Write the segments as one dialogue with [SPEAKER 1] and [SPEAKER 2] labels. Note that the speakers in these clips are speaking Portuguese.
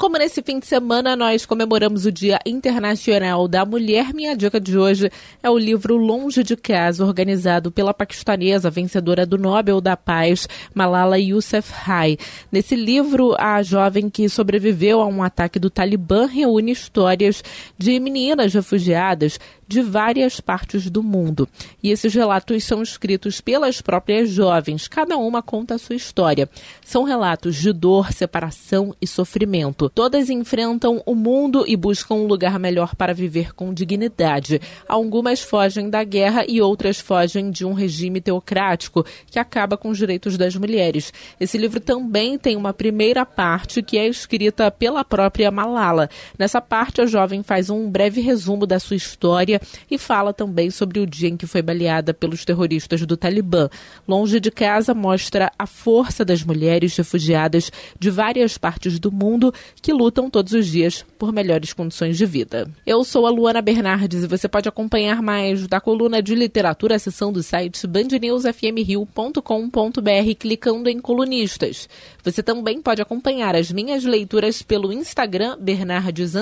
[SPEAKER 1] Como nesse fim de semana nós comemoramos o Dia Internacional da Mulher, minha dica de hoje é o livro Longe de Casa, organizado pela paquistanesa vencedora do Nobel da Paz, Malala Yousafzai. Nesse livro, a jovem que sobreviveu a um ataque do Talibã reúne histórias de meninas refugiadas de várias partes do mundo. E esses relatos são escritos pelas próprias jovens, cada uma conta a sua história. São relatos de dor, separação e sofrimento. Todas enfrentam o mundo e buscam um lugar melhor para viver com dignidade. Algumas fogem da guerra e outras fogem de um regime teocrático que acaba com os direitos das mulheres. Esse livro também tem uma primeira parte que é escrita pela própria Malala. Nessa parte, a jovem faz um breve resumo da sua história e fala também sobre o dia em que foi baleada pelos terroristas do Talibã. Longe de casa mostra a força das mulheres refugiadas de várias partes do mundo que lutam todos os dias por melhores condições de vida. Eu sou a Luana Bernardes e você pode acompanhar mais da coluna de literatura, seção do site bandnewsfmrio.com.br clicando em colunistas. Você também pode acompanhar as minhas leituras pelo Instagram Bernardes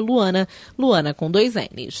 [SPEAKER 1] Luana, Luana com dois N's.